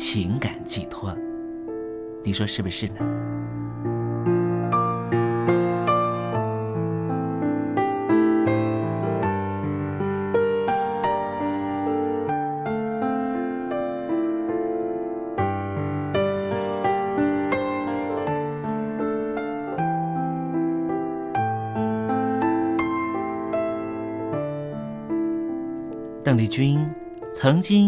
情感寄托，你说是不是呢？邓丽君。曾经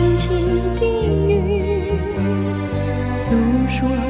轻轻低语，诉说。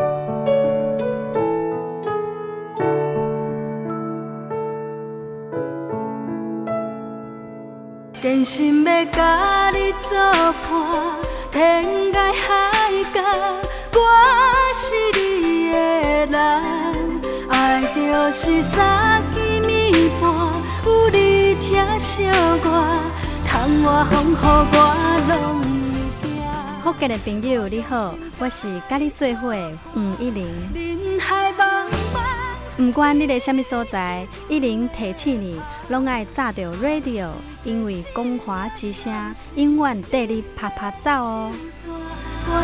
心要甲你做伴，天涯海角，我是你的人。爱就是三更暝半，有你疼惜我，窗外风雨我拢会惊。福建的朋友你好，我是甲你做伙黄一玲。不管你在什么所在，一零提醒你，拢爱炸着 radio，因为光华之声永远带你啪啪走哦。我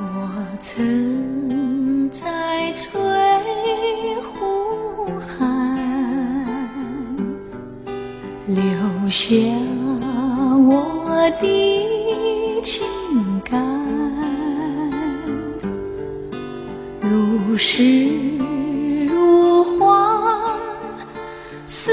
我曾在翠湖畔留下我的情感，如诗如画，似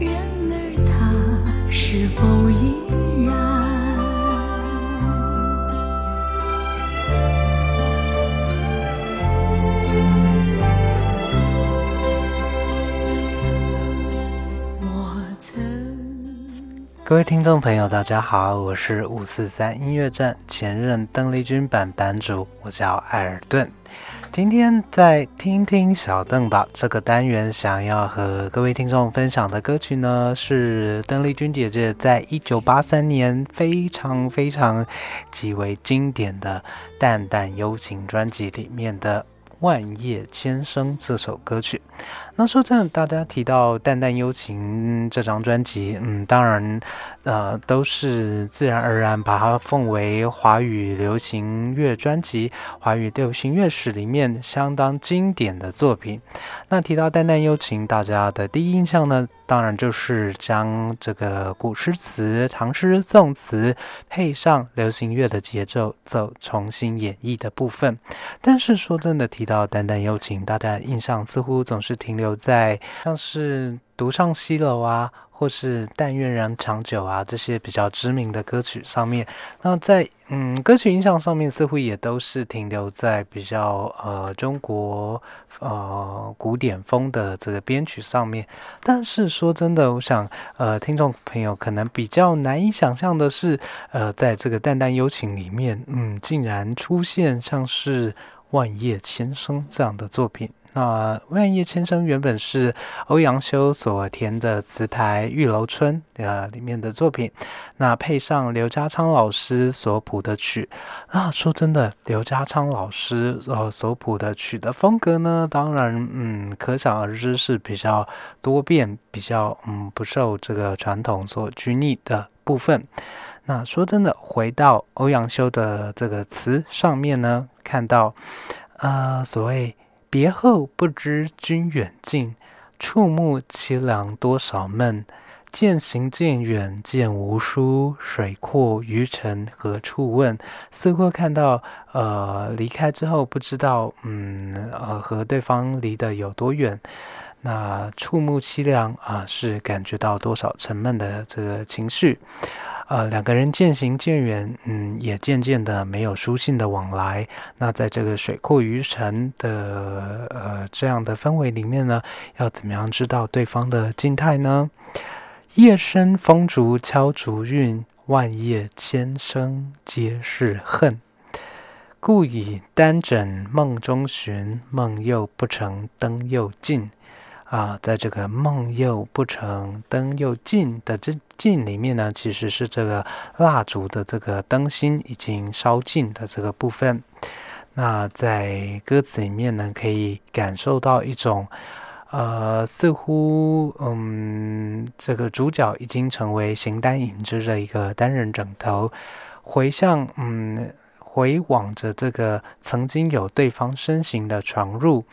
然而他是否依然？我曾各位听众朋友，大家好，我是五四三音乐站前任邓丽君版版主，我叫艾尔顿。今天在听听小邓吧这个单元，想要和各位听众分享的歌曲呢，是邓丽君姐姐在一九八三年非常非常极为经典的《淡淡幽情》专辑里面的《万叶千声》这首歌曲。那说真的，大家提到《淡淡幽情》这张专辑，嗯，当然，呃，都是自然而然把它奉为华语流行乐专辑、华语流行乐史里面相当经典的作品。那提到《淡淡幽情》，大家的第一印象呢，当然就是将这个古诗词、唐诗宋词配上流行乐的节奏，走重新演绎的部分。但是说真的，提到《淡淡幽情》，大家印象似乎总是停留。有在像是独上西楼啊，或是但愿人长久啊这些比较知名的歌曲上面，那在嗯歌曲印象上面似乎也都是停留在比较呃中国呃古典风的这个编曲上面。但是说真的，我想呃听众朋友可能比较难以想象的是，呃在这个淡淡幽情里面，嗯竟然出现像是万叶千声这样的作品。那《万叶千声》原本是欧阳修所填的词牌《玉楼春》呃里面的作品，那配上刘家昌老师所谱的曲。那说真的，刘家昌老师呃所谱的曲的风格呢，当然嗯可想而知是比较多变，比较嗯不受这个传统所拘泥的部分。那说真的，回到欧阳修的这个词上面呢，看到呃所谓。别后不知君远近，触目凄凉多少闷。渐行渐远渐无书，水阔鱼沉何处问？似乎看到，呃，离开之后不知道，嗯，呃，和对方离得有多远。那触目凄凉啊，是感觉到多少沉闷的这个情绪。呃，两个人渐行渐远，嗯，也渐渐的没有书信的往来。那在这个水阔鱼沉的呃这样的氛围里面呢，要怎么样知道对方的静态呢？夜深风竹敲竹韵，万叶千声皆是恨。故以单枕梦中寻，梦又不成，灯又尽。啊，在这个梦又不成，灯又尽的这镜里面呢，其实是这个蜡烛的这个灯芯已经烧尽的这个部分。那在歌词里面呢，可以感受到一种，呃，似乎嗯，这个主角已经成为形单影只的一个单人枕头，回向嗯。回望着这个曾经有对方身形的闯入，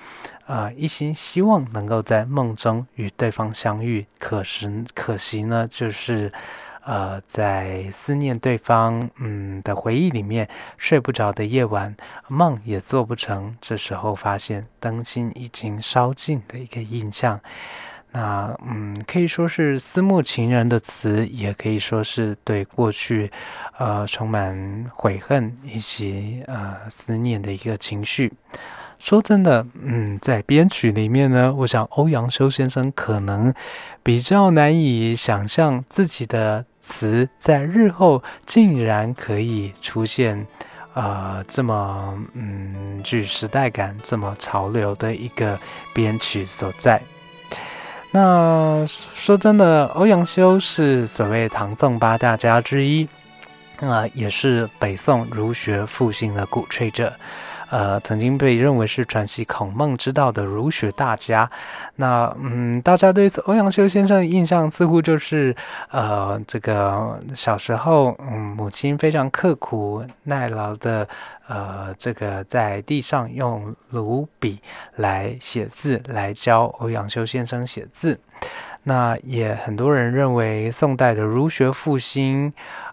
啊，一心希望能够在梦中与对方相遇。可是可惜呢，就是呃，在思念对方嗯的回忆里面，睡不着的夜晚，梦也做不成。这时候发现灯芯已经烧尽的一个印象。那嗯，可以说是思慕情人的词，也可以说是对过去，呃，充满悔恨以及呃思念的一个情绪。说真的，嗯，在编曲里面呢，我想欧阳修先生可能比较难以想象自己的词在日后竟然可以出现，呃，这么嗯具时代感、这么潮流的一个编曲所在。那说真的，欧阳修是所谓唐宋八大家之一，啊，也是北宋儒学复兴的鼓吹者。呃，曾经被认为是传习孔孟之道的儒学大家。那嗯，大家对欧阳修先生的印象似乎就是，呃，这个小时候，嗯，母亲非常刻苦耐劳的，呃，这个在地上用芦笔来写字，来教欧阳修先生写字。那也很多人认为宋代的儒学复兴。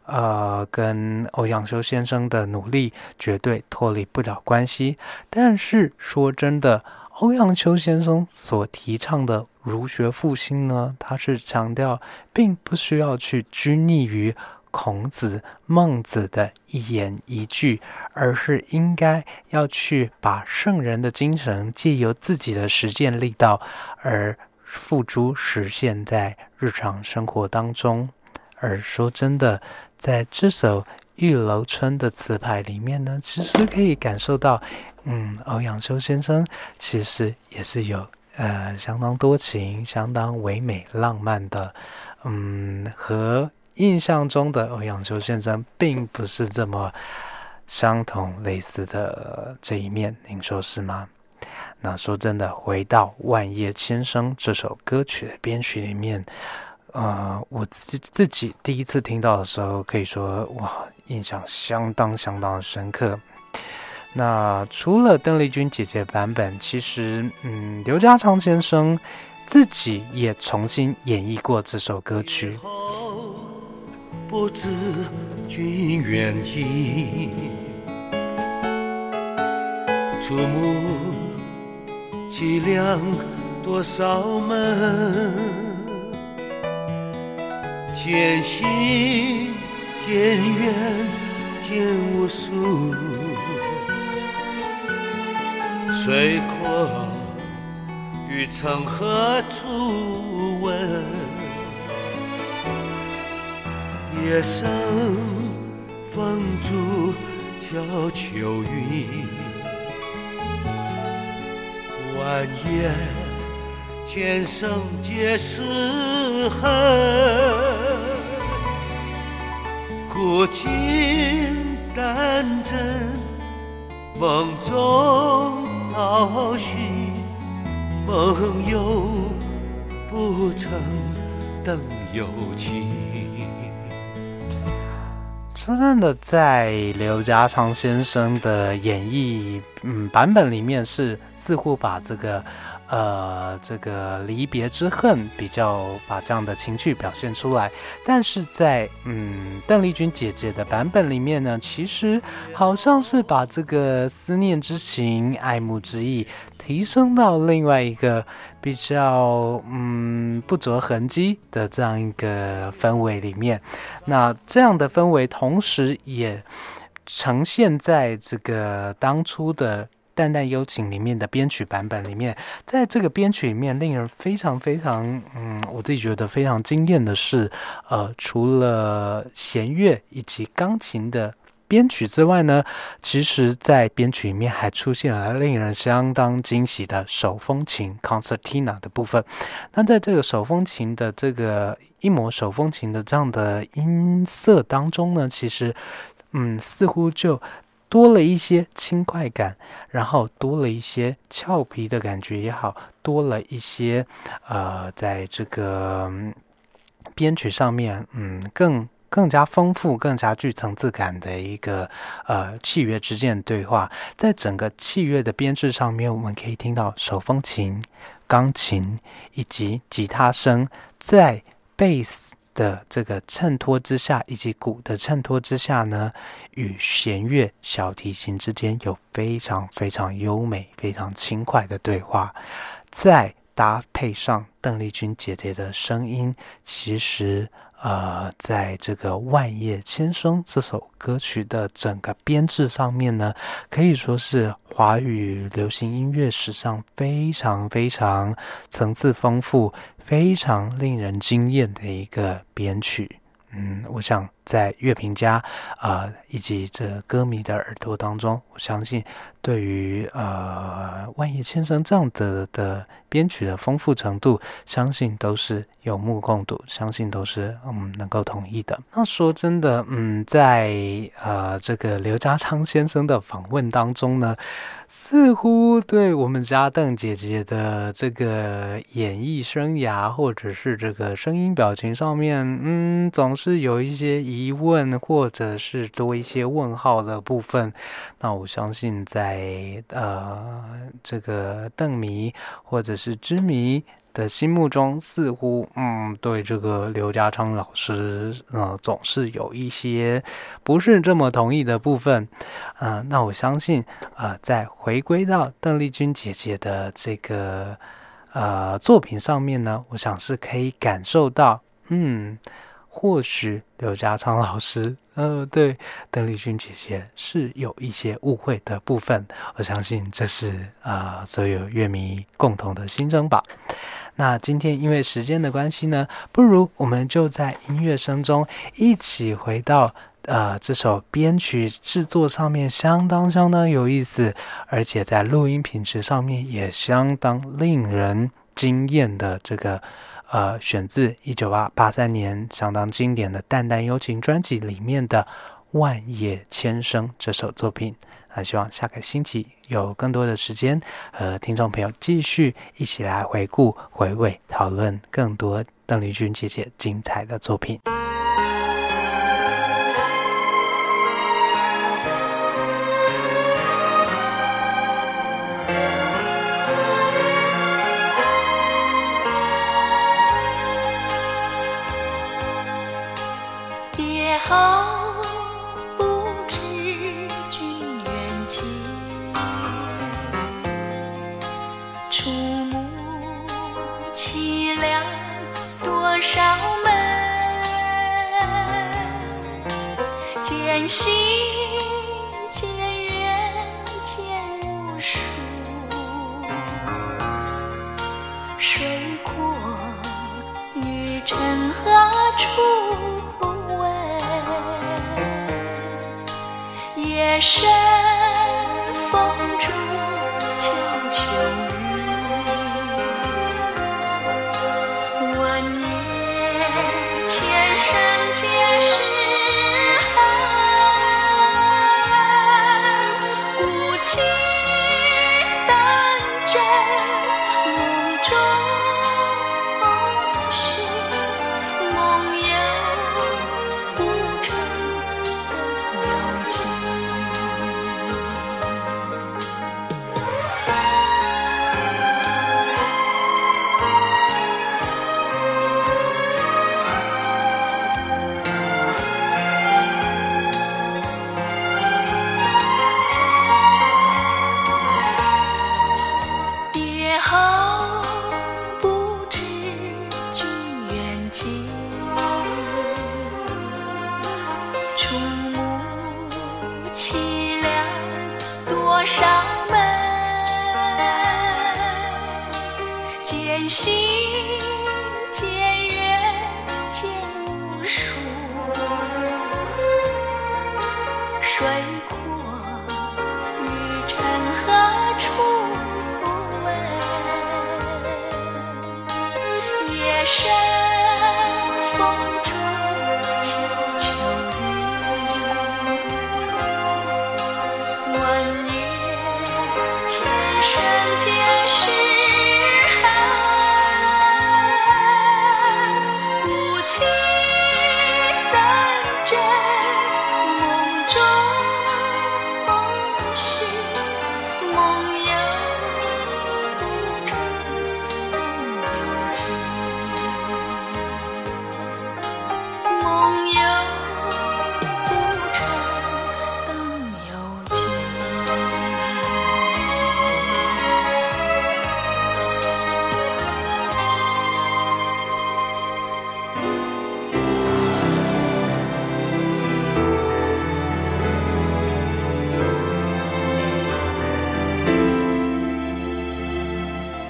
呃，跟欧阳修先生的努力绝对脱离不了关系。但是说真的，欧阳修先生所提倡的儒学复兴呢，他是强调，并不需要去拘泥于孔子、孟子的一言一句，而是应该要去把圣人的精神借由自己的实践力道而付诸实现在日常生活当中。而说真的，在这首《玉楼春》的词牌里面呢，其实可以感受到，嗯，欧阳修先生其实也是有呃相当多情、相当唯美浪漫的，嗯，和印象中的欧阳修先生并不是这么相同类似的这一面，您说是吗？那说真的，回到《万叶千声》这首歌曲的编曲里面，呃，我自自己第一次听到的时候，可以说哇，印象相当相当的深刻。那除了邓丽君姐姐版本，其实嗯，刘家昌先生自己也重新演绎过这首歌曲。不知君远近，触目。凄凉多少门，渐行渐远渐无数，水阔欲从何处问？夜深风住悄秋云。万叶天生皆是恨，古今丹真，梦中找寻，梦又不曾等有情。说真的，在刘家昌先生的演绎嗯版本里面，是似乎把这个呃这个离别之恨比较把这样的情绪表现出来，但是在嗯邓丽君姐姐的版本里面呢，其实好像是把这个思念之情、爱慕之意提升到另外一个。比较嗯不着痕迹的这样一个氛围里面，那这样的氛围同时也呈现在这个当初的《淡淡幽情》里面的编曲版本里面，在这个编曲里面，令人非常非常嗯，我自己觉得非常惊艳的是，呃，除了弦乐以及钢琴的。编曲之外呢，其实，在编曲里面还出现了令人相当惊喜的手风琴 （concertina） 的部分。那在这个手风琴的这个一模手风琴的这样的音色当中呢，其实，嗯，似乎就多了一些轻快感，然后多了一些俏皮的感觉也好，多了一些呃，在这个编曲上面，嗯，更。更加丰富、更加具层次感的一个呃器乐之间的对话，在整个器乐的编制上面，我们可以听到手风琴、钢琴以及吉他声，在贝斯的这个衬托之下，以及鼓的衬托之下呢，与弦乐、小提琴之间有非常非常优美、非常轻快的对话，再搭配上邓丽君姐姐的声音，其实。呃，在这个《万叶千声》这首歌曲的整个编制上面呢，可以说是华语流行音乐史上非常非常层次丰富、非常令人惊艳的一个编曲。嗯，我想在乐评家啊以及这歌迷的耳朵当中，我相信对于呃《万叶千生》这样的的编曲的丰富程度，相信都是有目共睹，相信都是嗯能够同意的。那说真的，嗯，在呃这个刘家昌先生的访问当中呢。似乎对我们家邓姐姐的这个演艺生涯，或者是这个声音表情上面，嗯，总是有一些疑疑问，或者是多一些问号的部分。那我相信，在呃这个邓迷或者是知迷。的心目中，似乎嗯，对这个刘家昌老师，呃，总是有一些不是这么同意的部分，嗯，那我相信，呃，在回归到邓丽君姐姐的这个呃作品上面呢，我想是可以感受到，嗯，或许刘家昌老师，呃，对邓丽君姐姐是有一些误会的部分，我相信这是啊所有乐迷共同的心声吧。那今天因为时间的关系呢，不如我们就在音乐声中一起回到呃这首编曲制作上面相当相当有意思，而且在录音品质上面也相当令人惊艳的这个呃选自一九八八三年相当经典的《淡淡幽情》专辑里面的《万叶千声》这首作品。那希望下个星期有更多的时间和听众朋友继续一起来回顾、回味、讨论更多邓丽君姐姐精彩的作品。心。